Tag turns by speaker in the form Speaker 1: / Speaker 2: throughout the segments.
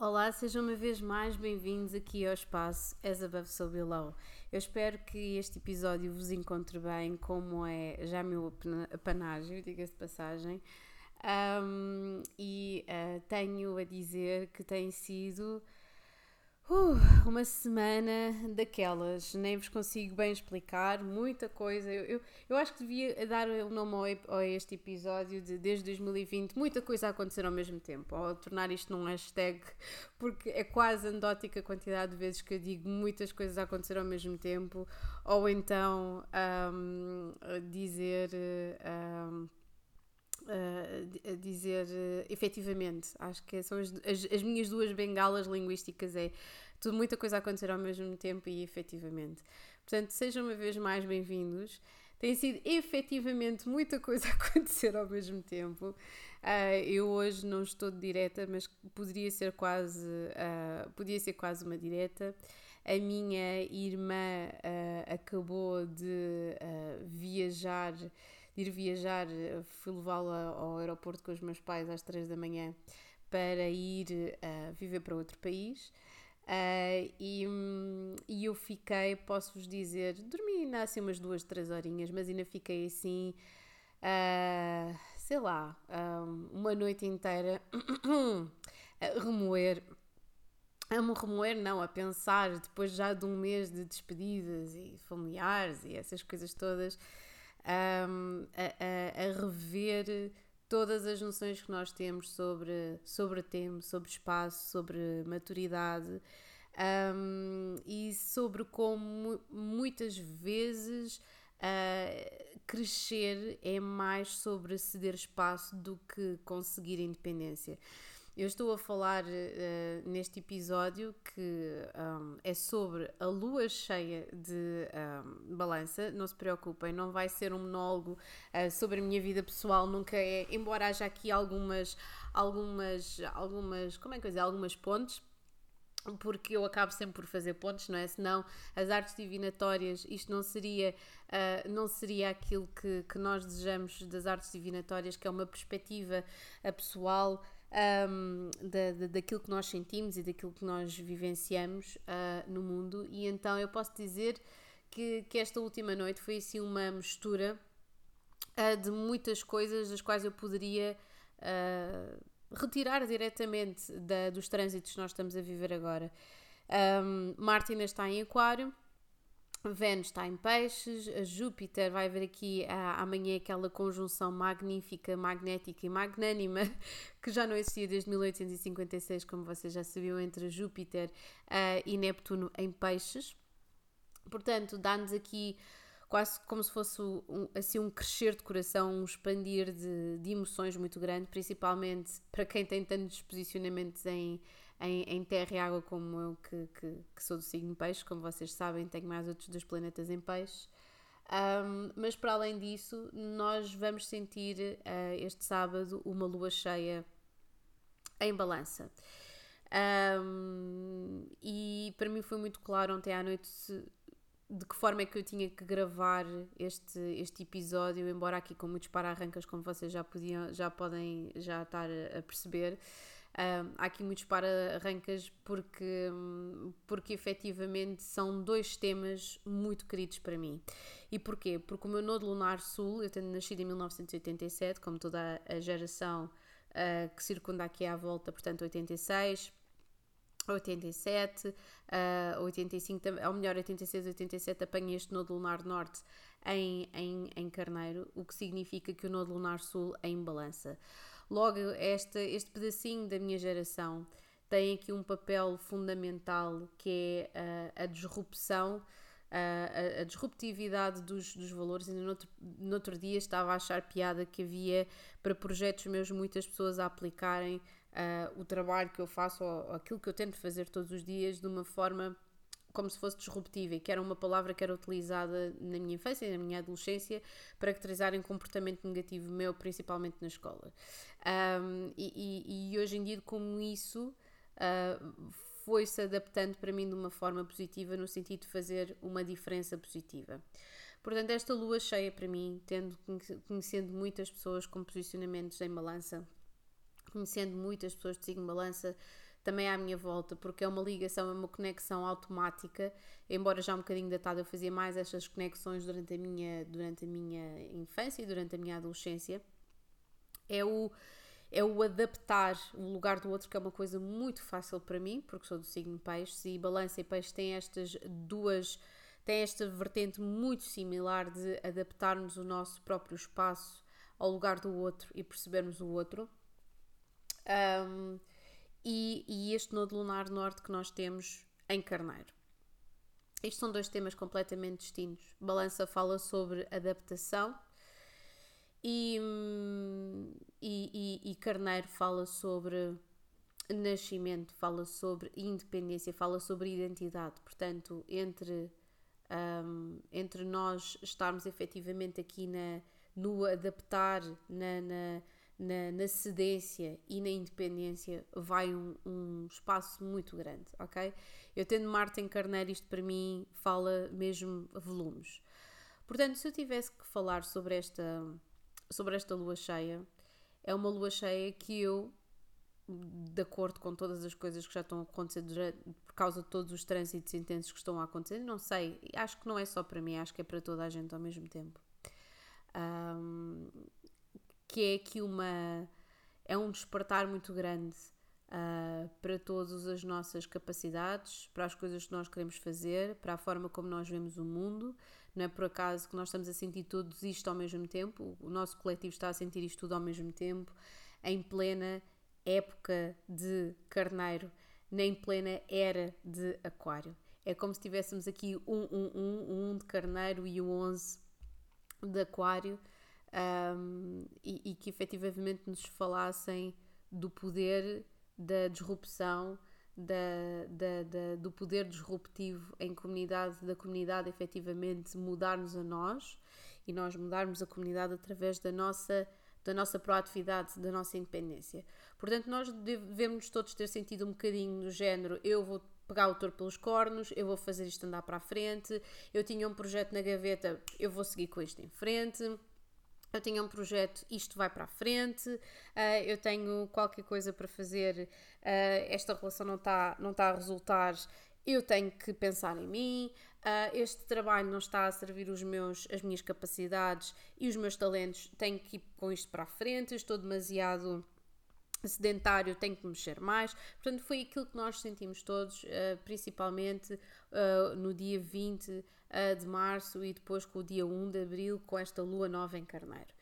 Speaker 1: Olá, sejam uma vez mais bem-vindos aqui ao espaço As Above So Below. Eu espero que este episódio vos encontre bem, como é já meu apanágio, diga-se de passagem. Um, e uh, tenho a dizer que tem sido Uh, uma semana daquelas, nem vos consigo bem explicar, muita coisa. Eu, eu, eu acho que devia dar o nome ao, a este episódio de desde 2020, muita coisa a acontecer ao mesmo tempo, ou tornar isto num hashtag, porque é quase anedótica a quantidade de vezes que eu digo muitas coisas a acontecer ao mesmo tempo, ou então um, dizer. Um, a dizer uh, efetivamente. Acho que são as, as, as, minhas duas bengalas linguísticas é tudo, muita coisa a acontecer ao mesmo tempo e efetivamente. Portanto, sejam uma vez mais bem-vindos. Tem sido efetivamente muita coisa a acontecer ao mesmo tempo. Uh, eu hoje não estou de direta, mas poderia ser quase, uh, podia ser quase uma direta. A minha irmã uh, acabou de viajar ir viajar, fui levá-la ao aeroporto com os meus pais às 3 da manhã para ir uh, viver para outro país. Uh, e, um, e eu fiquei, posso-vos dizer, dormi ainda assim umas duas, três horinhas, mas ainda fiquei assim, uh, sei lá, um, uma noite inteira a remoer a me remoer, não, a pensar, depois já de um mês de despedidas e familiares e essas coisas todas, a, a, a, rever todas as noções que nós temos sobre, sobre tempo, sobre espaço, sobre maturidade um, e sobre como muitas vezes uh, crescer é mais sobre ceder espaço do que conseguir independência. Eu estou a falar uh, neste episódio que um, é sobre a lua cheia de um, balança. Não se preocupem, não vai ser um monólogo uh, sobre a minha vida pessoal, nunca é. Embora haja aqui algumas, algumas, algumas, como é que eu algumas pontes porque eu acabo sempre por fazer pontos, não é? Senão as artes divinatórias, isto não seria, uh, não seria aquilo que, que nós desejamos das artes divinatórias, que é uma perspectiva pessoal um, da, da, daquilo que nós sentimos e daquilo que nós vivenciamos uh, no mundo. E então eu posso dizer que, que esta última noite foi assim uma mistura uh, de muitas coisas das quais eu poderia uh, retirar diretamente da, dos trânsitos que nós estamos a viver agora. Um, Martina está em Aquário Vênus está em peixes, Júpiter vai haver aqui ah, amanhã aquela conjunção magnífica, magnética e magnânima que já não existia desde 1856, como vocês já sabiam, entre Júpiter ah, e Neptuno em peixes. Portanto, dá-nos aqui quase como se fosse um, assim um crescer de coração, um expandir de, de emoções muito grande, principalmente para quem tem tantos posicionamentos em em, em terra e água como eu, que, que, que, sou do signo peixe, como vocês sabem, tenho mais outros dois planetas em peixe. Um, mas para além disso, nós vamos sentir uh, este sábado uma lua cheia em balança. Um, e para mim foi muito claro ontem à noite de que forma é que eu tinha que gravar este, este episódio, embora aqui com muitos para-arrancas, como vocês já, podiam, já podem já estar a perceber. Há aqui muitos para-arrancas porque, porque efetivamente são dois temas muito queridos para mim. E porquê? Porque o meu nodo lunar sul, eu tenho nascido em 1987, como toda a geração uh, que circunda aqui à volta, portanto 86, 87, uh, 85, ou melhor, 86, 87 apanha este nodo lunar norte em, em, em Carneiro, o que significa que o nodo lunar sul é em balança. Logo, este, este pedacinho da minha geração tem aqui um papel fundamental que é a, a disrupção, a, a, disruptividade dos, dos valores. Ainda no outro, dia estava a achar piada que havia para projetos meus muitas pessoas a aplicarem uh, o trabalho que eu faço ou aquilo que eu tento fazer todos os dias de uma forma como se fosse disruptiva e que era uma palavra que era utilizada na minha infância e na minha adolescência para caracterizarem comportamento negativo meu, principalmente na escola. Um, e, e, e, hoje em dia, como isso uh, foi-se adaptando para mim de uma forma positiva, no sentido de fazer uma diferença positiva. Portanto, esta lua cheia para mim, tendo conhecendo muitas pessoas com posicionamentos em balança, conhecendo muitas pessoas de signo balança, também à minha volta, porque é uma ligação, é uma conexão automática, embora já um bocadinho datada, eu fazia mais estas conexões durante a minha, durante a minha infância e durante a minha adolescência. É o, é o adaptar o lugar do outro, que é uma coisa muito fácil para mim, porque sou do signo peixe, e balança e peixe têm estas duas, têm esta vertente muito similar de adaptarmos o nosso próprio espaço ao lugar do outro e percebermos o outro. Um, e, e este nodo lunar norte que nós temos em Carneiro. Estes são dois temas completamente distintos. Balança fala sobre adaptação e, e, e, e, Carneiro fala sobre nascimento, fala sobre independência, fala sobre identidade. Portanto, entre, um, entre nós estarmos efetivamente aqui na, no adaptar, na, na na, na cedência e na independência vai um, um, espaço muito grande, ok? Eu tendo Marte em Carneiro, isto para mim fala mesmo volumes. Portanto, se eu tivesse que falar sobre esta, sobre esta lua cheia, é uma lua cheia que eu, de acordo com todas as coisas que já estão a acontecer durante, por causa de todos os trânsitos intensos que estão a acontecer, não sei, acho que não é só para mim, acho que é para toda a gente ao mesmo tempo. Um, que é aqui uma é um despertar muito grande uh, para todas as nossas capacidades, para as coisas que nós queremos fazer, para a forma como nós vemos o mundo. Não é por acaso que nós estamos a sentir todos isto ao mesmo tempo, o nosso coletivo está a sentir isto tudo ao mesmo tempo, em plena época de carneiro, nem plena era de aquário. É como se tivéssemos aqui um, um, um, um de carneiro e o 11 de aquário um, e, e, que efetivamente nos falassem do poder da disrupção, da, da, da, do poder disruptivo em comunidade, da comunidade efetivamente mudar-nos a nós e nós mudarmos a comunidade através da nossa, da nossa proatividade, da nossa independência. Portanto, nós devemos todos ter sentido um bocadinho do género: eu vou pegar o touro pelos cornos, eu vou fazer isto andar para a frente, eu tinha um projeto na gaveta, eu vou seguir com isto em frente eu tenho um projeto, isto vai para a frente, uh, eu tenho qualquer coisa para fazer, uh, esta relação não está não tá a resultar, eu tenho que pensar em mim, uh, este trabalho não está a servir os meus, as minhas capacidades e os meus talentos, tenho que ir com isto para a frente, estou demasiado sedentário, tenho que mexer mais. Portanto, foi aquilo que nós sentimos todos, principalmente no dia 20 de março e depois com o dia 1 de abril, com esta lua nova em Carneiro.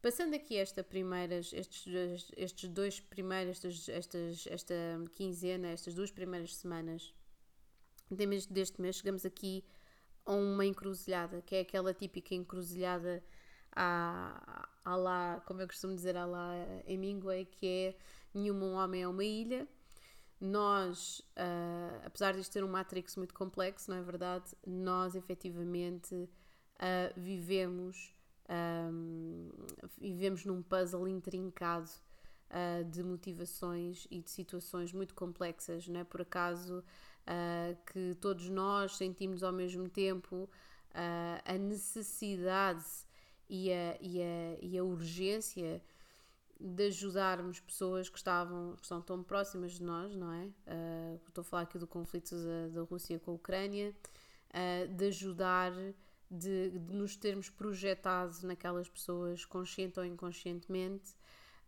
Speaker 1: Passando aqui esta primeiras, estes, estes dois primeiros, estes, estas, esta quinzena, estas duas primeiras semanas deste mês, chegamos aqui a uma encruzilhada, que é aquela típica encruzilhada à, à lá, como eu costumo dizer, à lá em Mingue, que é nenhum homem é uma ilha, nós, uh, apesar de isto ter um matrix muito complexo, não é verdade? Nós efetivamente uh, vivemos, um, vivemos num puzzle intrincado uh, de motivações e de situações muito complexas, não é? Por acaso que todos nós sentimos ao mesmo tempo a necessidade e a, e a, e a urgência de ajudarmos pessoas que estavam que estão tão próximas de nós, não é? Uh, estou a falar aqui do conflito da, da Rússia com a Ucrânia, uh, de ajudar, de, de, nos termos projetado naquelas pessoas, consciente ou inconscientemente,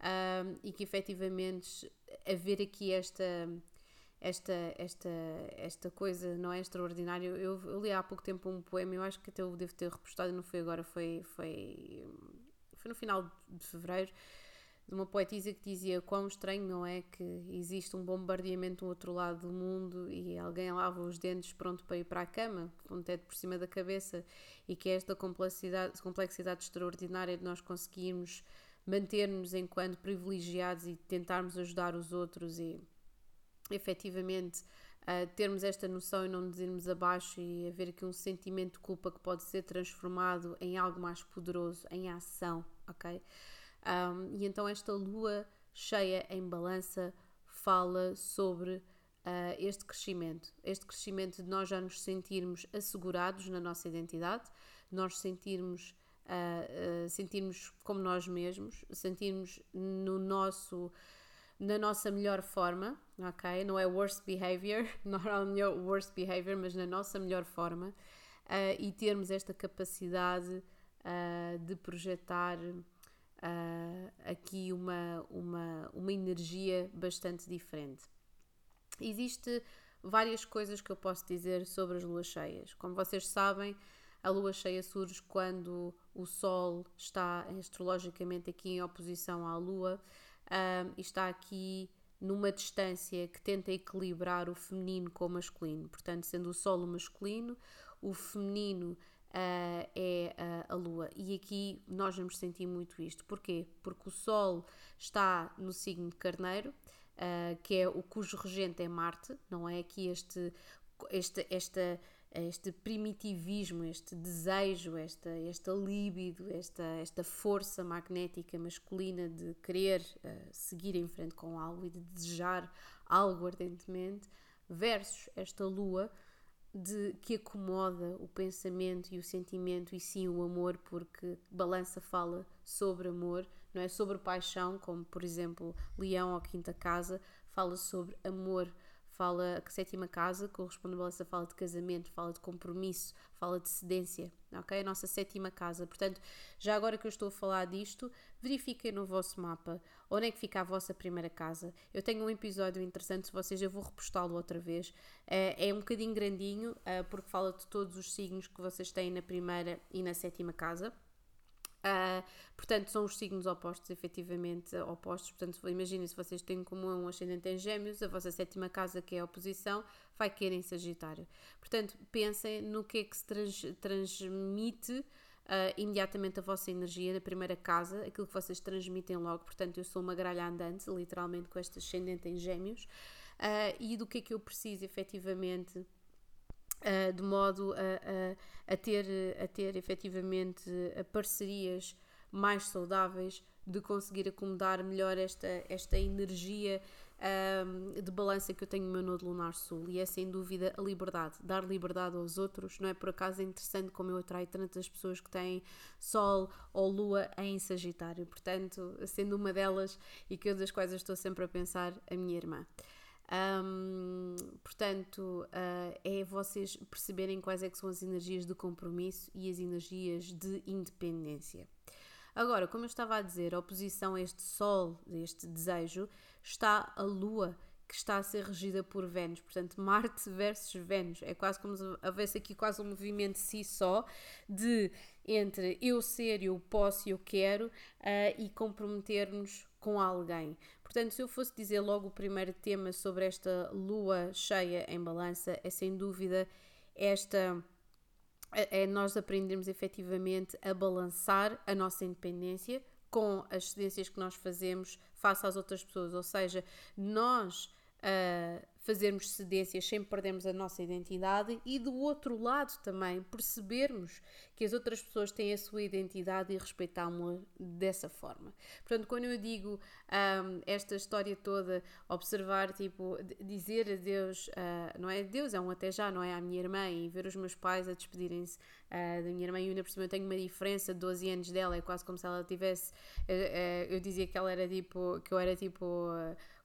Speaker 1: uh, e que efetivamente haver aqui esta esta, esta, esta coisa não é extraordinária. Eu, eu, li há pouco tempo um poema, eu acho que até eu devo ter repostado, não foi agora, foi, foi, foi no final de fevereiro, de uma poetisa que dizia quão estranho não é que existe um bombardeamento do outro lado do mundo e alguém lava os dentes pronto para ir para a cama, com um teto por cima da cabeça, e que é esta complexidade, complexidade extraordinária de nós conseguirmos manter-nos enquanto privilegiados e tentarmos ajudar os outros e efetivamente uh, termos esta noção e não nos irmos abaixo e haver aqui um sentimento de culpa que pode ser transformado em algo mais poderoso, em ação, ok? Um, e então esta lua cheia em balança fala sobre uh, este crescimento, este crescimento de nós já nos sentirmos assegurados na nossa identidade, nós sentirmos, uh, uh, sentirmos como nós mesmos, sentirmos no nosso na nossa melhor forma, ok? Não é worst behavior, on your worst behavior, mas na nossa melhor forma uh, e termos esta capacidade de projetar uh, aqui uma, uma, uma energia bastante diferente. Existe várias coisas que eu posso dizer sobre as luas cheias. Como vocês sabem, a lua cheia surge quando o Sol está astrologicamente aqui em oposição à Lua um, e está aqui numa distância que tenta equilibrar o feminino com o masculino. Portanto, sendo o Sol o masculino, o feminino uh, é uh, a Lua. E aqui nós vamos sentir muito isto. Porquê? Porque o Sol está no signo de Carneiro, uh, que é o cujo regente é Marte, não é? Aqui este, este, esta este primitivismo, este desejo, esta, esta líbido, esta, esta força magnética masculina de querer seguir em frente com algo e de desejar algo ardentemente, versus esta lua de que acomoda o pensamento e o sentimento e sim o amor, porque balança fala sobre amor, não é sobre paixão, como por exemplo Leão ou Quinta Casa, fala sobre amor fala a sétima casa, corresponde a balança fala de casamento, fala de compromisso, fala de cedência, ok? A nossa sétima casa. Portanto, já agora que eu estou a falar disto, verifiquem no vosso mapa onde é que fica a vossa primeira casa. Eu tenho um episódio interessante, se vocês, eu vou repostá-lo outra vez. É, é um bocadinho grandinho, eh, porque fala de todos os signos que vocês têm na primeira e na sétima casa. Uh, portanto, são os signos opostos, efetivamente opostos. Portanto, imaginem se vocês têm como um ascendente em Gêmeos, a vossa sétima casa, que é a oposição, vai querer em Sagitário. Portanto, pensem no que é que se trans, transmite uh, imediatamente a vossa energia na primeira casa, aquilo que vocês transmitem logo. Portanto, eu sou uma gralha andante, literalmente, com este ascendente em Gêmeos, uh, e do que é que eu preciso efetivamente Uh, de modo a, a, a, ter, a ter efetivamente parcerias mais saudáveis, de conseguir acomodar melhor esta, esta energia um, de balança que eu tenho no meu nodo lunar sul. E é sem dúvida a liberdade, dar liberdade aos outros. Não é por acaso interessante como eu atraio tantas pessoas que têm Sol ou Lua em Sagitário. Portanto, sendo uma delas e que eu das quais eu estou sempre a pensar, a minha irmã. Um, portanto, uh, é vocês perceberem quais é que são as energias de compromisso e as energias de independência. Agora, como eu estava a dizer, a oposição a este Sol, a este desejo, está a Lua, que está a ser regida por Vênus. Portanto, Marte versus Vênus. É quase como se houvesse aqui quase um movimento si só, de entre eu ser, eu posso e eu quero, uh, e comprometer-nos com alguém. Portanto, se eu fosse dizer logo o primeiro tema sobre esta lua cheia em balança, é sem dúvida esta. É, é nós aprendermos efetivamente a balançar a nossa independência com as cedências que nós fazemos face às outras pessoas, ou seja, nós uh, fazermos cedências sem perdermos a nossa identidade e do outro lado também percebermos que as outras pessoas têm a sua identidade e respeitá-la dessa forma. Portanto, quando eu digo um, esta história toda, observar, tipo, dizer a Deus, uh, não é Deus, é um até já, não é à minha irmã, e ver os meus pais a despedirem-se uh, da minha irmã, e ainda por cima eu tenho uma diferença de 12 anos dela, é quase como se ela tivesse, uh, eu dizia que ela era tipo, que eu era tipo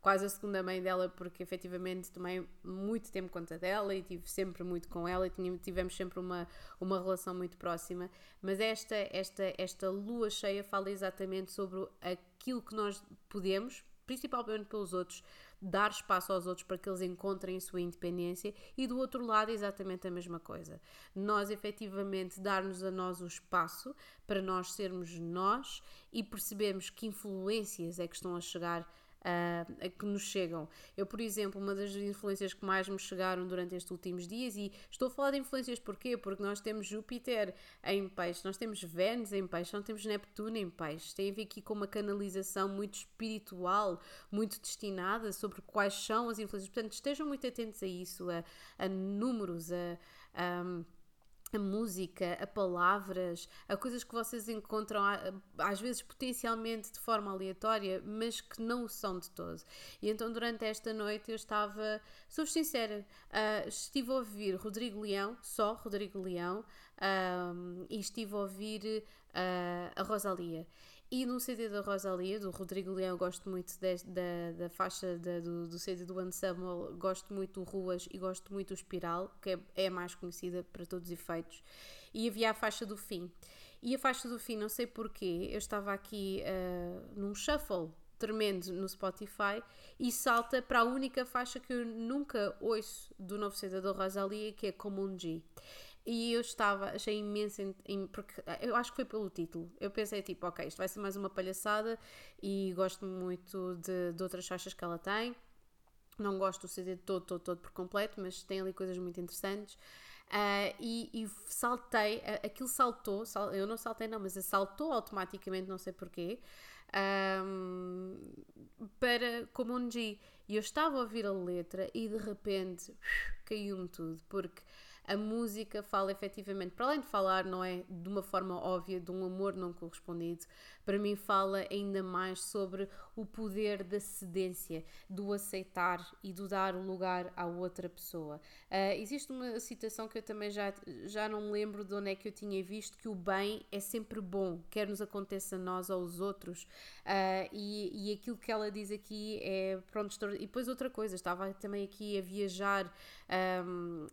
Speaker 1: quase a segunda mãe dela, porque efetivamente tomei muito tempo conta dela e tive sempre muito com ela e tivemos sempre uma, uma relação muito próxima. Mas esta, esta, esta lua cheia fala exatamente sobre aquilo que nós podemos, principalmente pelos outros, dar espaço aos outros para que eles encontrem a sua independência e do outro lado exatamente a mesma coisa. Nós efetivamente dar-nos a nós o espaço para nós sermos nós e percebermos que influências é que estão a chegar uh, que nos chegam. Eu, por exemplo, uma das influências que mais me chegaram durante estes últimos dias, e estou a falar de influências porquê? Porque nós temos Júpiter em peixe, nós temos Vênus em peixe, nós temos Neptuno em peixe. Tem a ver aqui com uma canalização muito espiritual, muito destinada sobre quais são as influências. Portanto, estejam muito atentos a isso, a, a números, a. a a música, a palavras, a coisas que vocês encontram às vezes potencialmente de forma aleatória, mas que não o são de todo. E então durante esta noite eu estava, sou sincera, uh, estive a ouvir Rodrigo Leão, só Rodrigo Leão, um, e estive a ouvir uh, a Rosalia. E no CD da Rosalia, do Rodrigo Leão, gosto muito de, da, da faixa de, do, do CD do Samuel, gosto muito do Ruas e gosto muito do Espiral, que é, é mais conhecida para todos os efeitos. E havia a faixa do fim. E a faixa do fim, não sei porquê, eu estava aqui uh, num shuffle tremendo no Spotify e salta para a única faixa que eu nunca ouço do novo CD da Rosalia, que é Como um G. E eu estava, achei imenso, porque eu acho que foi pelo título. Eu pensei tipo, ok, isto vai ser mais uma palhaçada e gosto muito de, de outras faixas que ela tem. Não gosto do CD todo, todo, todo por completo, mas tem ali coisas muito interessantes. Uh, e, e, saltei, aquilo saltou, sal, eu não saltei não, mas saltou automaticamente, não sei porquê, um, para Komonji. E eu estava a ouvir a letra e de repente caiu-me tudo, porque a música fala efetivamente, para além de falar, não é de uma forma óbvia, de um amor não correspondido, para mim fala ainda mais sobre o poder da cedência, do aceitar e do dar o lugar à outra pessoa. Uh, existe uma citação que eu também já, já não me lembro de onde é que eu tinha visto, que o bem é sempre bom, quer nos aconteça a nós ou aos outros, uh, e, e aquilo que ela diz aqui é, pronto, e depois outra coisa, estava também aqui a viajar um,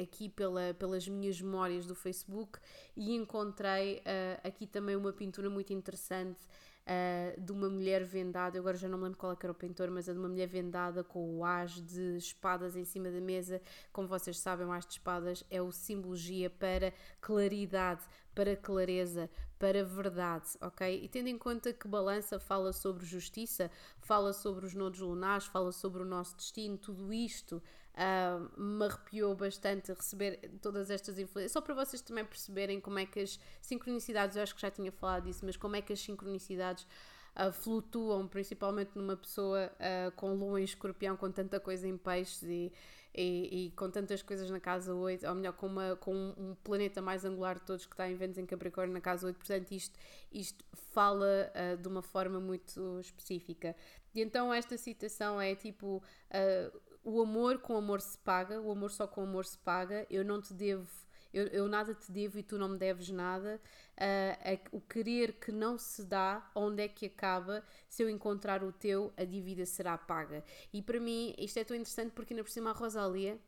Speaker 1: aqui pela, pelas minhas memórias do Facebook e encontrei uh, aqui também uma pintura muito interessante uh, de uma mulher vendada. Eu agora já não me lembro qual é era o pintor, mas é de uma mulher vendada com o as de espadas em cima da mesa. Como vocês sabem, o as de espadas é o simbologia para claridade, para clareza, para verdade, ok? E tendo em conta que balança fala sobre justiça, fala sobre os nodos lunares, fala sobre o nosso destino, tudo isto uh, me arrepiou bastante receber todas estas influências. Só para vocês também perceberem como é que as sincronicidades, eu acho que já tinha falado disso, mas como é que as sincronicidades uh, flutuam, principalmente numa pessoa uh, com lua em escorpião, com tanta coisa em peixes e, e, e, com tantas coisas na casa 8, ou melhor, com, uma, com um planeta mais angular de todos que está em Vênus em Capricórnio na casa 8, portanto isto, isto fala uh, de uma forma muito específica. E então esta citação é tipo, uh, o amor com amor se paga, o amor só com amor se paga, eu não te devo, eu, eu nada te devo e tu não me deves nada. Uh, o querer que não se dá, onde é que acaba? Se eu encontrar o teu, a dívida será paga. E para mim isto é tão interessante porque ainda por cima a Rosalia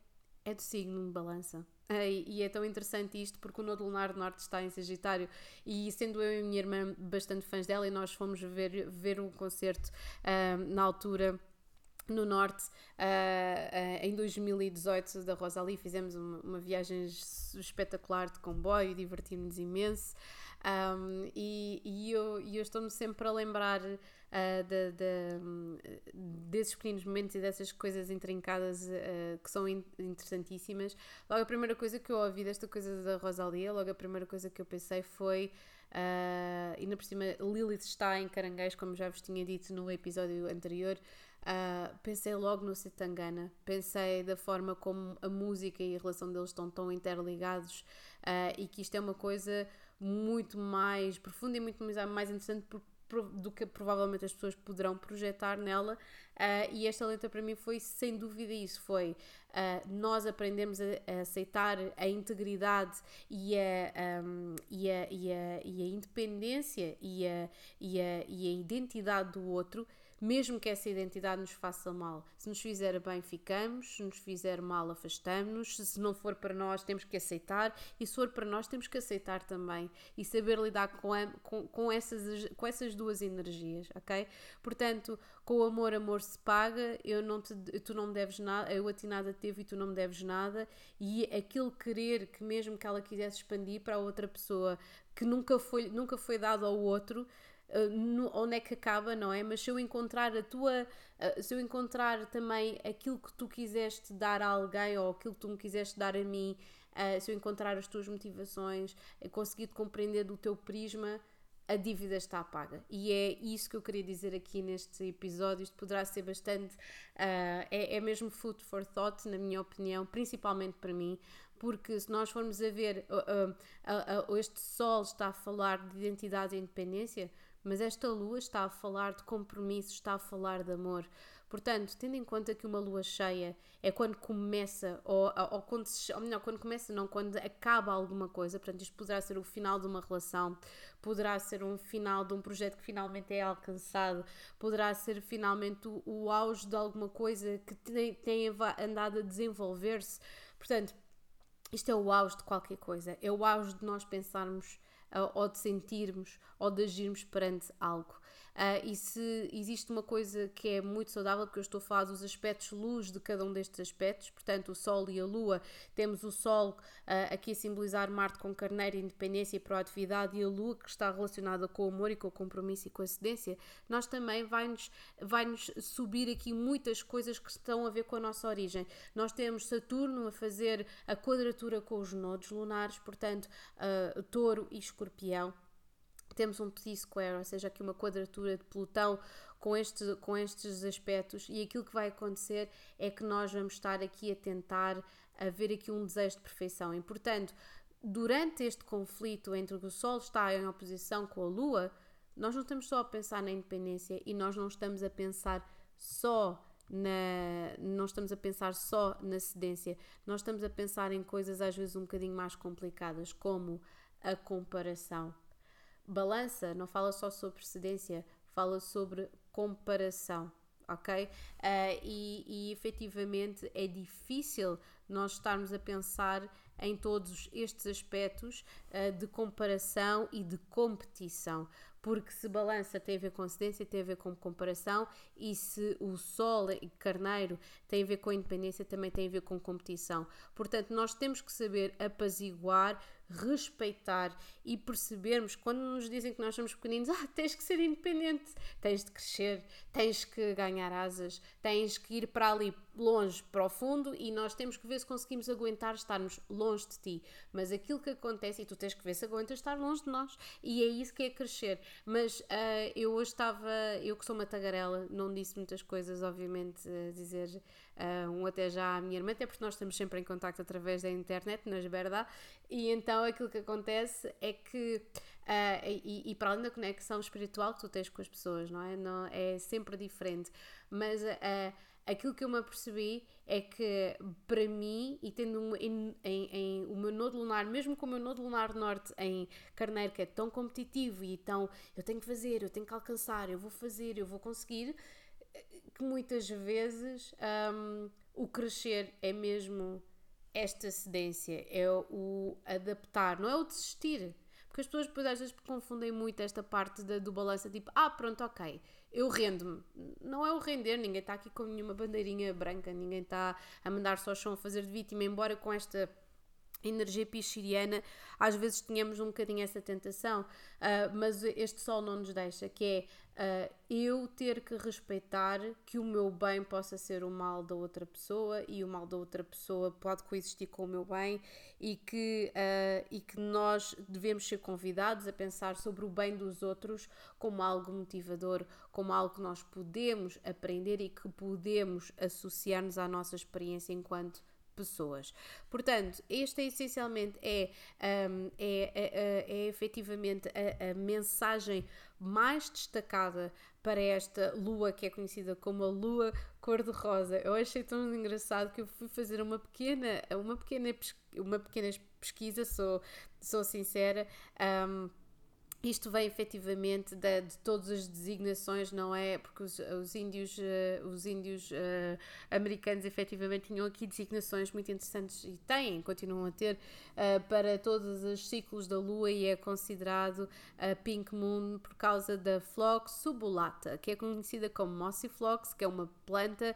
Speaker 1: é do signo de balança. E é tão interessante isto porque o Nodo Lunar do Norte está em Sagitário e sendo eu e a minha irmã bastante fãs dela e nós fomos ver, ver um concerto uh, na altura no norte uh, uh, em 2018 da Rosalie fizemos uma, uma, viagem espetacular de comboio divertimos-nos imenso um, e, e, eu, eu estou-me sempre a lembrar uh, de, de, desses pequenos momentos e dessas coisas intrincadas que são in, interessantíssimas logo a primeira coisa que eu ouvi desta coisa da Rosalia logo a primeira coisa que eu pensei foi Uh, ainda por cima, Lilith está em Caranguejo, como já vos tinha dito no episódio anterior. Uh, pensei logo no Setangana, pensei da forma como a música e a relação deles estão tão interligados uh, e que isto é uma coisa muito mais profunda e muito mais, interessante por, por, do que provavelmente as pessoas poderão projetar nela. Uh, e esta letra para mim foi sem dúvida isso: foi nós aprendemos a, a, aceitar a integridade e a, um, e a, e a, e a independência e a, e, a, e a identidade do outro mesmo que essa identidade nos faça mal. Se nos fizer bem, ficamos, se nos fizer mal, afastamos-nos, se não for para nós, temos que aceitar, e se for para nós, temos que aceitar também. E saber lidar com, a, com, com, essas, com essas duas energias, ok? Portanto, com o amor, amor se paga, eu não te, tu não me deves nada, eu a ti nada teve e tu não me deves nada, e aquele querer que mesmo que ela quisesse expandir para outra pessoa, que nunca foi, nunca foi dado ao outro, uh, no, onde é que acaba, não é? Mas se eu encontrar a tua, uh, se eu encontrar também aquilo que tu quiseste dar a alguém ou aquilo que tu me quiseste dar a mim, uh, se eu encontrar as tuas motivações, conseguir compreender do teu prisma, a dívida está paga. E é isso que eu queria dizer aqui neste episódio. Isto poderá ser bastante. Uh, é, é mesmo food for thought, na minha opinião, principalmente para mim, porque se nós formos a ver, uh, uh, este Sol está a falar de identidade e independência, mas esta lua está a falar de compromisso, está a falar de amor. Portanto, tendo em conta que uma lua cheia é quando começa, ou, ou, quando se, ou melhor, quando começa, não, quando acaba alguma coisa, portanto, isto poderá ser o final de uma relação, poderá ser um final de um projeto que finalmente é alcançado, poderá ser finalmente o, o auge de alguma coisa que tem, tem andado a desenvolver-se. Portanto, isto é o auge de qualquer coisa, é o auge de nós pensarmos ou de sentirmos ou de agirmos perante algo. Uh, e se existe uma coisa que é muito saudável, porque eu estou a falar dos aspectos luz de cada um destes aspectos, portanto, o Sol e a Lua, temos o Sol uh, aqui a simbolizar Marte com carneiro, independência e proatividade, e a Lua que está relacionada com o amor e com o compromisso e com a cedência, nós também vai-nos vai -nos subir aqui muitas coisas que estão a ver com a nossa origem. Nós temos Saturno a fazer a quadratura com os nodos lunares, portanto, uh, touro e escorpião temos um T-square, ou seja, aqui uma quadratura de Plutão com, este, com estes aspectos, e aquilo que vai acontecer é que nós vamos estar aqui a tentar haver aqui um desejo de perfeição. E, portanto, durante este conflito entre o Sol está em oposição com a Lua, nós não estamos só a pensar na independência e nós não estamos a pensar só na, não estamos a pensar só na cedência, nós estamos a pensar em coisas às vezes um bocadinho mais complicadas, como a comparação. Balança não fala só sobre precedência, fala sobre comparação, ok? Uh, e, e efetivamente é difícil nós estarmos a pensar em todos estes aspectos uh, de comparação e de competição, porque se balança tem a ver com cedência, tem a ver com comparação, e se o Sol e Carneiro tem a ver com independência, também tem a ver com competição. Portanto, nós temos que saber apaziguar respeitar e percebermos quando nos dizem que nós somos pequeninos, ah, tens que ser independente, tens de crescer, tens que ganhar asas, tens que ir para ali longe, para o fundo e nós temos que ver se conseguimos aguentar estarmos longe de ti. Mas aquilo que acontece, e tu tens que ver se aguentas estar longe de nós, e é isso que é crescer. Mas uh, eu hoje estava, eu que sou uma tagarela, não disse muitas coisas, obviamente, a dizer uh, um até já à minha irmã, até porque nós estamos sempre em contato através da internet, nas verdade, e então aquilo que acontece é que, uh, e, e, para além da conexão espiritual que tu tens com as pessoas, não é? Não, é sempre diferente, mas aquilo que eu me apercebi é que para mim, e tendo um, em, em, em, o meu nodo lunar, mesmo com o meu nodo lunar norte em Carneiro, que é tão competitivo e tão eu tenho que fazer, eu tenho que alcançar, eu vou fazer, eu vou conseguir que muitas vezes um, o crescer é mesmo esta cedência, é o adaptar, não é o desistir. Porque as pessoas depois às vezes confundem muito esta parte da, do balança, tipo, ah, pronto, ok, eu rendo-me. Não é o render, ninguém está aqui com nenhuma bandeirinha branca, ninguém está a mandar só chão a fazer de vítima, embora com esta energia pisciriana, às vezes tínhamos um bocadinho essa tentação, uh, mas este sol não nos deixa, que é uh, eu ter que respeitar que o meu bem possa ser o mal da outra pessoa e o mal da outra pessoa pode coexistir com o meu bem e que, uh, e que nós devemos ser convidados a pensar sobre o bem dos outros como algo motivador, como algo que nós podemos aprender e que podemos associar-nos à nossa experiência enquanto pessoas. Portanto, este é essencialmente é, um, é, é, é, é efetivamente a, a, mensagem mais destacada para esta lua que é conhecida como a lua cor-de-rosa. Eu achei tão engraçado que eu fui fazer uma pequena, uma pequena, uma pequena pesquisa, sou, sou sincera. Um, isto vem efetivamente de, de, todas as designações, não é? Porque os, os índios, uh, os índios uh, americanos efetivamente tinham aqui designações muito interessantes e têm, continuam a ter, uh, para todos os ciclos da Lua e é considerado a Pink Moon por causa da Phlox subulata, que é conhecida como Mossy Phlox, que é uma planta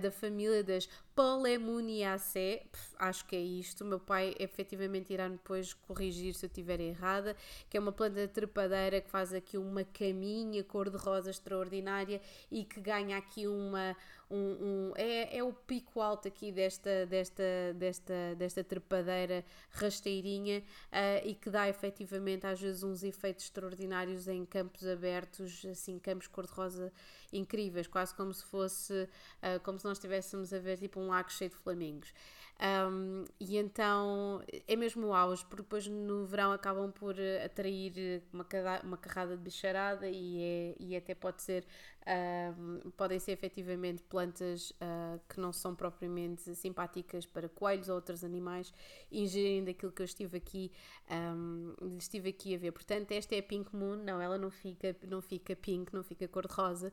Speaker 1: da família das Polemoniaceae, acho que é isto. Meu pai efetivamente irá depois corrigir se eu estiver errada, que é uma planta trepadeira que faz aqui uma caminha cor-de-rosa extraordinária e que ganha aqui uma, um, um, é, é o pico alto aqui desta, desta, desta, desta trepadeira rasteirinha uh, e que dá efetivamente às vezes uns efeitos extraordinários em campos abertos, assim, campos cor-de-rosa incríveis, quase como se fosse, uh, como se nós estivéssemos a ver tipo um lago cheio de flamingos. Um, e então é mesmo o auge, porque depois no verão acabam por atrair uma, uma carrada de bicharada e, é, e até pode ser Uh, podem ser efetivamente plantas uh, que não são propriamente simpáticas para coelhos ou outros animais, ingerindo aquilo que eu estive aqui, um, estive aqui a ver. Portanto, esta é a Pink Moon, não, ela não fica, não fica pink, não fica cor-de-rosa,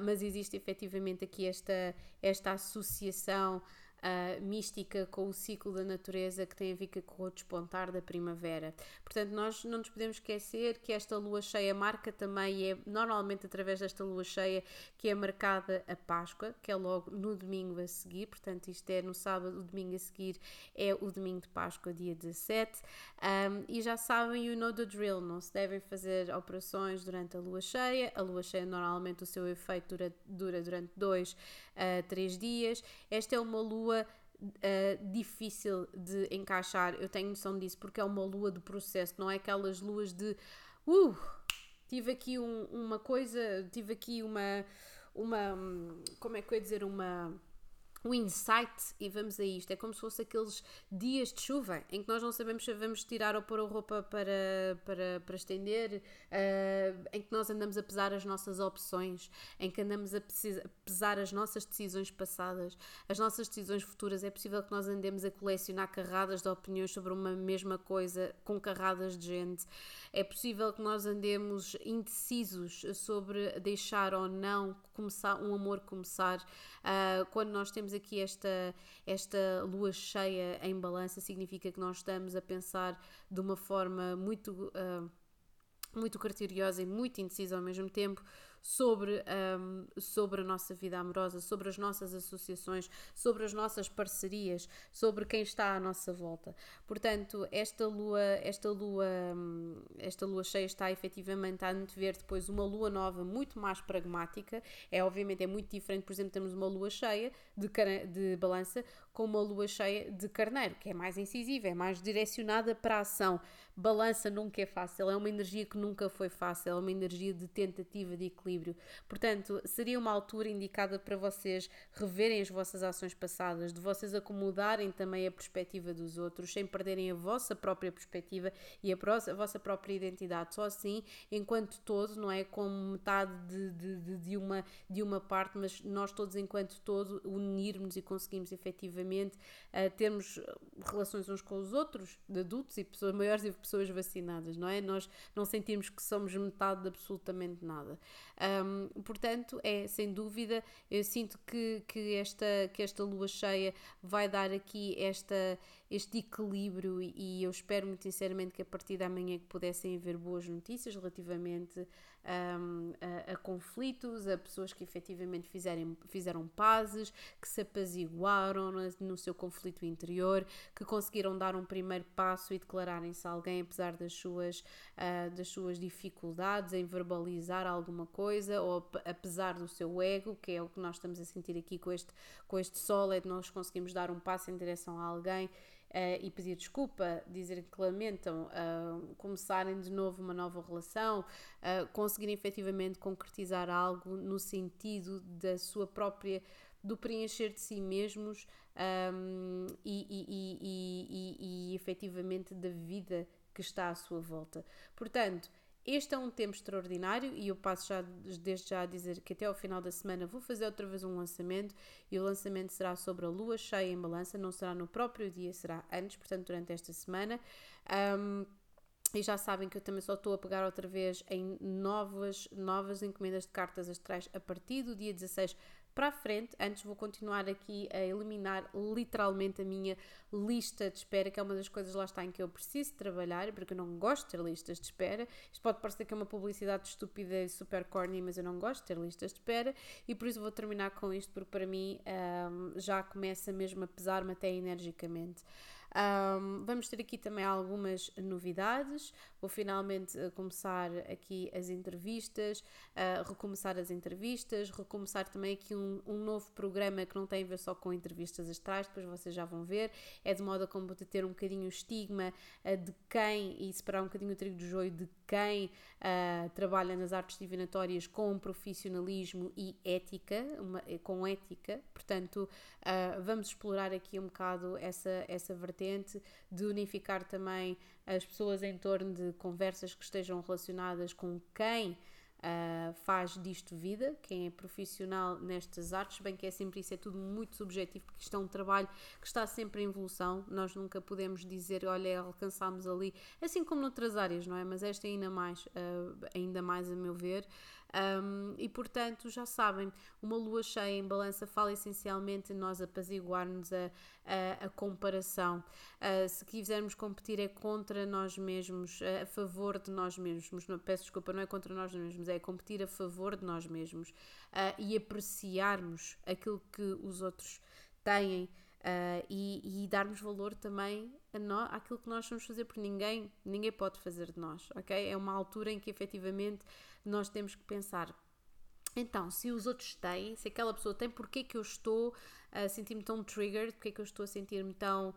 Speaker 1: mas existe efetivamente aqui esta, esta associação uh, mística com o ciclo da natureza que tem a ver com o despontar da primavera. Portanto, nós não nos podemos esquecer que esta lua cheia marca também, é normalmente através desta lua cheia, que é marcada a Páscoa, que é logo no domingo a seguir, portanto, isto é no sábado, o domingo a seguir é o domingo de Páscoa, dia 17. Um, e já sabem, you know the drill, não se devem fazer operações durante a lua cheia. A lua cheia, normalmente, o seu efeito dura, dura durante dois a três dias. Esta é uma lua uh, difícil de encaixar, eu tenho noção disso, porque é uma lua de processo, não é aquelas luas de uh, tive aqui um, uma coisa, tive aqui uma, uma, como é que eu ia dizer, uma o insight, e vamos a isto, é como se fosse aqueles dias de chuva em que nós não sabemos se vamos tirar ou pôr a roupa para, para, para estender, uh, em que nós andamos a pesar as nossas opções, em que andamos a pesar as nossas decisões passadas, as nossas decisões futuras. É possível que nós andemos a colecionar carradas de opiniões sobre uma mesma coisa com carradas de gente. É possível que nós andemos indecisos sobre deixar ou não começar um amor começar. Uh, quando nós temos aqui esta, esta lua cheia em balança, significa que nós estamos a pensar de uma forma muito. Uh, muito criteriosa e muito indecisa ao mesmo tempo sobre, um, sobre a nossa vida amorosa, sobre as nossas associações, sobre as nossas parcerias, sobre quem está à nossa volta. Portanto, esta lua, esta lua, esta lua cheia está efetivamente a antever depois uma lua nova muito mais pragmática. É obviamente é muito diferente, por exemplo, temos uma lua cheia de, de balança com uma lua cheia de carneiro, que é mais incisiva, é mais direcionada para a ação. Balança nunca é fácil, é uma energia que nunca foi fácil, é uma energia de tentativa de equilíbrio. Portanto, seria uma altura indicada para vocês reverem as vossas ações passadas, de vocês acomodarem também a perspectiva dos outros, sem perderem a vossa própria perspectiva e a, a vossa própria identidade. Só assim, enquanto todo, não é como metade de, de, de, de, uma, de uma parte, mas nós todos, enquanto todo, unirmos e conseguimos efetivamente uh, termos relações uns com os outros, de adultos e pessoas maiores e pessoas vacinadas, não é? Nós não sentimos que somos metade de absolutamente nada. Um, portanto, é sem dúvida, eu sinto que, que, esta, que esta lua cheia vai dar aqui esta, este equilíbrio e eu espero muito sinceramente que a partir da manhã que pudessem haver boas notícias relativamente um, a, a, conflitos, a pessoas que efetivamente fizerem, fizeram pazes, que se apaziguaram no, seu conflito interior, que conseguiram dar um primeiro passo e declararem-se alguém apesar das suas, uh, das suas dificuldades em verbalizar alguma coisa ou apesar do seu ego, que é o que nós estamos a sentir aqui com este, com este sol, é de nós conseguimos dar um passo em direção a alguém e pedir desculpa, dizer que lamentam, uh, começarem de novo uma nova relação, uh, conseguirem efetivamente concretizar algo no sentido da sua própria do preencher de si mesmos um, e, e, e, e, e efetivamente da vida que está à sua volta. Portanto, este é um tempo extraordinário e eu passo já desde já a dizer que até ao final da semana vou fazer outra vez um lançamento e o lançamento será sobre a lua cheia em balança, não será no próprio dia, será antes, portanto durante esta semana. Um, e já sabem que eu também só estou a pegar outra vez em novas, novas encomendas de cartas astrais a partir do dia 16 para a frente. Antes vou continuar aqui a eliminar literalmente a minha lista de espera, que é uma das coisas lá está em que eu preciso trabalhar, porque eu não gosto de ter listas de espera. Isto pode parecer que é uma publicidade estúpida e super corny, mas eu não gosto de ter listas de espera e por isso vou terminar com isto, porque para mim um, já começa mesmo a pesar-me até energicamente. Um, vamos ter aqui também algumas novidades. Vou finalmente uh, começar aqui as entrevistas, uh, recomeçar as entrevistas, recomeçar também aqui um, um, novo programa que não tem a ver só com entrevistas astrais, depois vocês já vão ver. É de modo a ter um bocadinho o estigma uh, de quem, e separar um bocadinho o trigo do joio, de quem trabalha nas artes divinatórias com profissionalismo e ética, uma, com ética. Portanto, vamos explorar aqui um bocado essa, essa vertente de unificar também as pessoas em torno de conversas que estejam relacionadas com quem uh, faz disto vida, quem é profissional nestas artes, bem que é sempre isso, é tudo muito subjetivo, porque isto é um trabalho que está sempre em evolução, nós nunca podemos dizer, olha, alcançámos ali, assim como noutras áreas, não é? Mas esta é ainda mais, uh, ainda mais a meu ver. Um, e portanto, já sabem, uma lua cheia em balança fala essencialmente nós apaziguarmos a, a, a comparação. Uh, se quisermos competir é contra nós mesmos, a favor de nós mesmos. Não, peço desculpa, não é contra nós mesmos, é competir a favor de nós mesmos uh, e apreciarmos aquilo que os outros têm. Uh, e, e, darmos valor também a nós, àquilo que nós vamos fazer, porque ninguém, ninguém pode fazer de nós, ok? É uma altura em que efetivamente nós temos que pensar. Então, se os outros têm, se aquela pessoa tem, porquê que eu estou a sentir-me tão triggered, porquê que eu estou a sentir-me tão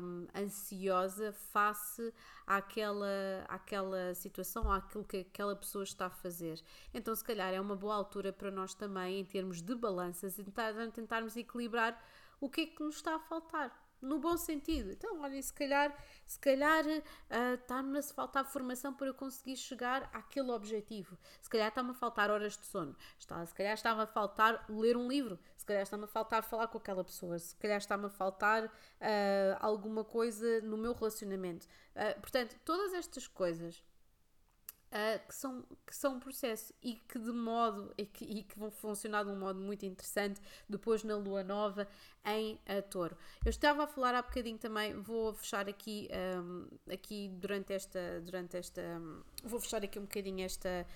Speaker 1: um, ansiosa face àquela, àquela situação, àquilo que aquela pessoa está a fazer. Então, se calhar é uma boa altura para nós também, em termos de balanças, tentar, tentarmos equilibrar o que é que nos está a faltar no bom sentido. Então, olha, se calhar, se calhar uh, está-me a faltar formação para eu conseguir chegar àquele objetivo. Se calhar está-me a faltar horas de sono. Está, se calhar está-me a faltar ler um livro. Se calhar está-me a faltar falar com aquela pessoa. Se calhar está-me a faltar uh, alguma coisa no meu relacionamento. Uh, portanto, todas estas coisas uh, que, são, que são um processo e que de modo e que, e que vão funcionar de um modo muito interessante depois na lua nova em uh, touro. Eu estava a falar há bocadinho também, vou fechar aqui, um, aqui durante esta, durante esta, um, vou fechar aqui um bocadinho esta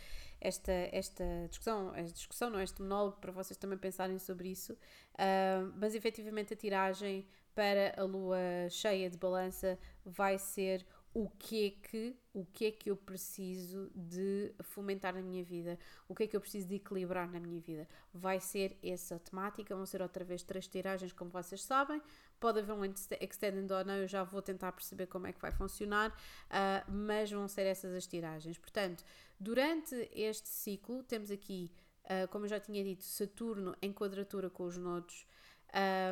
Speaker 1: esta, esta discussão, esta discussão, não este monólogo, para vocês também pensarem sobre isso, uh, mas efetivamente a tiragem para a lua cheia de balança vai ser o que é que o que é que eu preciso de fomentar na minha vida, o que é que eu preciso de equilibrar na minha vida. Vai ser essa temática, vão ser outra vez três tiragens, como vocês sabem. Pode haver um extended ou não, eu já vou tentar perceber como é que vai funcionar, uh, mas vão ser essas as tiragens. Portanto, durante este ciclo, temos aqui, uh, como eu já tinha dito, Saturno em quadratura com os nodos,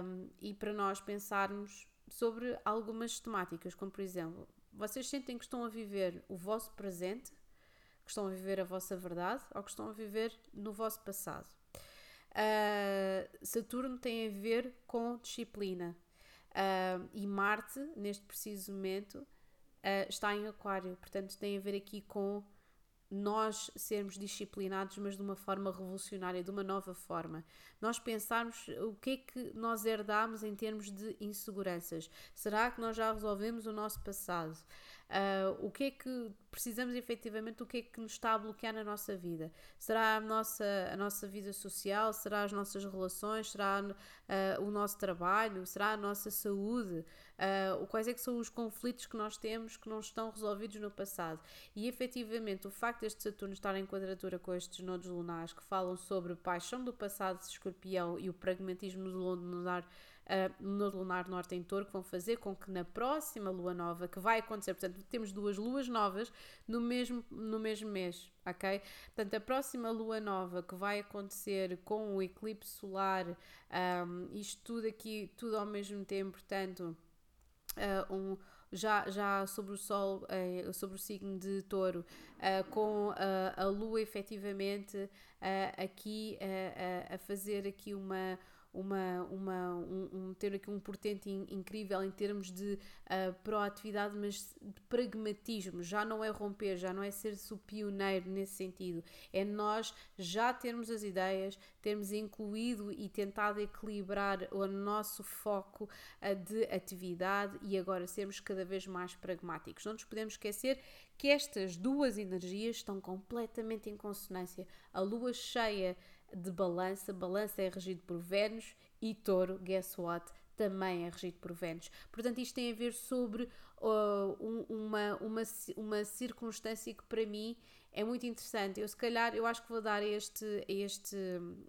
Speaker 1: um, e para nós pensarmos sobre algumas temáticas, como por exemplo, vocês sentem que estão a viver o vosso presente, que estão a viver a vossa verdade ou que estão a viver no vosso passado. Uh, Saturno tem a ver com disciplina uh, e Marte, neste preciso momento, uh, está em Aquário, portanto, tem a ver aqui com nós sermos disciplinados, mas de uma forma revolucionária, de uma nova forma. Nós pensarmos o que é que nós herdamos em termos de inseguranças. Será que nós já resolvemos o nosso passado? Uh, o que é que precisamos efetivamente, o que é que nos está a bloquear na nossa vida? Será a nossa, a nossa vida social? Será as nossas relações? Será uh, o nosso trabalho? Será a nossa saúde? Uh, quais é que são os conflitos que nós temos que não estão resolvidos no passado? E efetivamente o facto deste Saturno estar em quadratura com estes nodos lunares que falam sobre paixão do passado de escorpião e o pragmatismo do lunar uh, no lunar norte em touro, que vão fazer com que na próxima lua nova, que vai acontecer, portanto, temos duas luas novas no mesmo, no mesmo mês, ok? Portanto, a próxima lua nova que vai acontecer com o eclipse solar, um, isto tudo aqui, tudo ao mesmo tempo, portanto, uh, um já, já sobre o Sol, uh, sobre o signo de Touro, uh, com a Lua efetivamente aqui a fazer aqui uma uma, uma, um, um, ter aqui um portento in, incrível em termos de uh, proatividade, mas de pragmatismo. Já não é romper, já não é ser o pioneiro nesse sentido. É nós já termos as ideias, termos incluído e tentado equilibrar o nosso foco uh, de atividade e agora sermos cada vez mais pragmáticos. Não nos podemos esquecer que estas duas energias estão completamente em consonância. A lua cheia de balança. Balança é regido por Vênus e touro, guess what? Também é regido por Vênus. Portanto, isto tem a ver sobre uh, um, uma, uma, uma circunstância que para mim é muito interessante. Eu, se calhar, eu acho que vou dar a este, este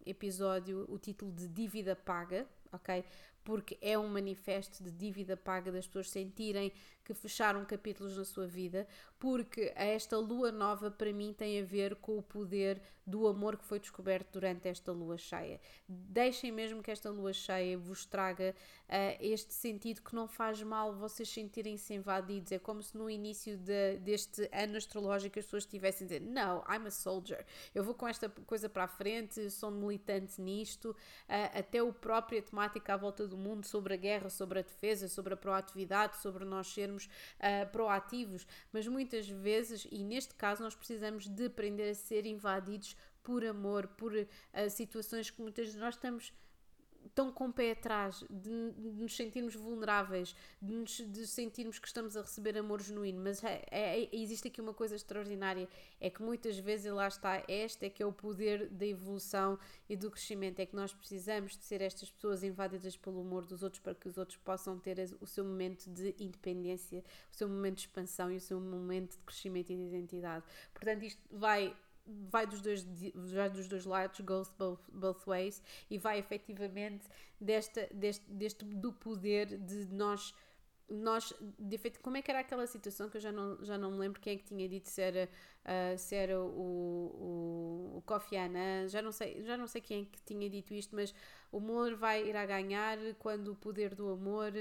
Speaker 1: episódio o título de Dívida Paga, ok? porque é um manifesto de dívida paga das pessoas sentirem que fecharam capítulos na sua vida, porque esta lua nova para mim tem a ver com o poder do amor que foi descoberto durante esta lua cheia. Deixem mesmo que esta lua cheia vos traga uh, este sentido que não faz mal vocês sentirem-se invadidos. É como se no início de, deste ano astrológico as pessoas estivessem a dizer: Não, I'm a soldier, eu vou com esta coisa para a frente, sou militante nisto. Uh, até o própria temática à volta do mundo sobre a guerra, sobre a defesa, sobre a proatividade, sobre nós sermos uh, proativos. Mas muitas vezes, e neste caso, nós precisamos de aprender a ser invadidos por amor, por uh, situações que muitas vezes nós estamos tão com o pé atrás, de, de nos sentirmos vulneráveis, de, nos, de sentirmos que estamos a receber amor genuíno. Mas é, é, existe aqui uma coisa extraordinária: é que muitas vezes, e lá está, este é que é o poder da evolução e do crescimento. É que nós precisamos de ser estas pessoas invadidas pelo amor dos outros para que os outros possam ter o seu momento de independência, o seu momento de expansão e o seu momento de crescimento e de identidade. Portanto, isto vai vai dos dois, vai dos dois lados, goes both, both ways, e vai efetivamente desta, deste, deste do poder de nós nós, de efeito, como é que era aquela situação que eu já não, já não me lembro quem é que tinha dito se era, uh, se era o, o, o Kofi Annan, já não, sei, já não sei quem é que tinha dito isto, mas o amor vai irá ganhar quando o poder do amor,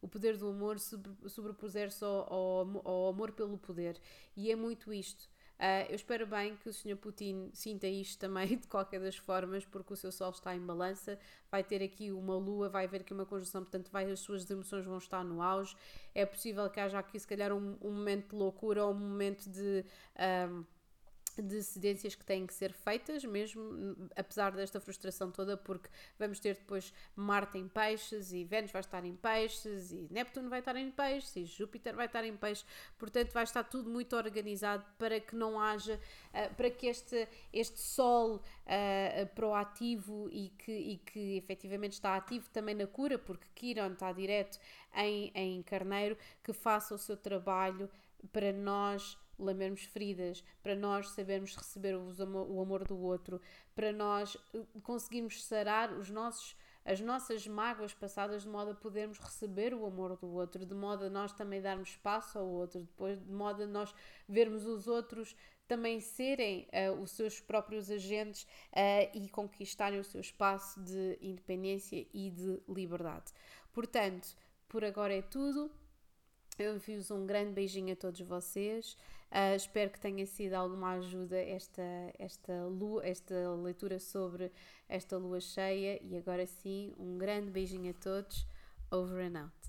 Speaker 1: o poder do amor sobrepuser-se ao, ao, ao amor pelo poder. E é muito isto. Uh, eu espero bem que o Sr. Putin sinta isto também de qualquer das formas, porque o seu Sol está em balança, vai ter aqui uma lua, vai haver aqui uma conjunção, portanto vai, as suas emoções vão estar no auge. É possível que haja aqui se calhar um, um momento de loucura ou um momento de. Um, de cedências que têm que ser feitas, mesmo apesar desta frustração toda, porque vamos ter depois Marte em peixes e Vênus vai estar em peixes e Neptuno vai estar em peixes e Júpiter vai estar em peixes, portanto vai estar tudo muito organizado para que não haja, uh, para que este, este Sol uh, proativo e que, e que efetivamente está ativo também na cura, porque Quiron está direto em, em Carneiro, que faça o seu trabalho para nós lamermos feridas, para nós sabermos receber o amor do outro, para nós eh, conseguirmos sarar os nossos as nossas mágoas passadas de modo a podermos receber o amor do outro, de modo a nós também darmos espaço ao outro, depois de modo a nós vermos os outros também serem uh, os seus próprios agentes uh, e conquistarem o seu espaço de independência e de liberdade. Portanto, por agora é tudo. Eu envio-vos um grande beijinho a todos vocês. Uh, espero que tenha sido alguma ajuda esta, esta, lua, esta leitura sobre esta lua cheia. E agora sim, um grande beijinho a todos. Over and out.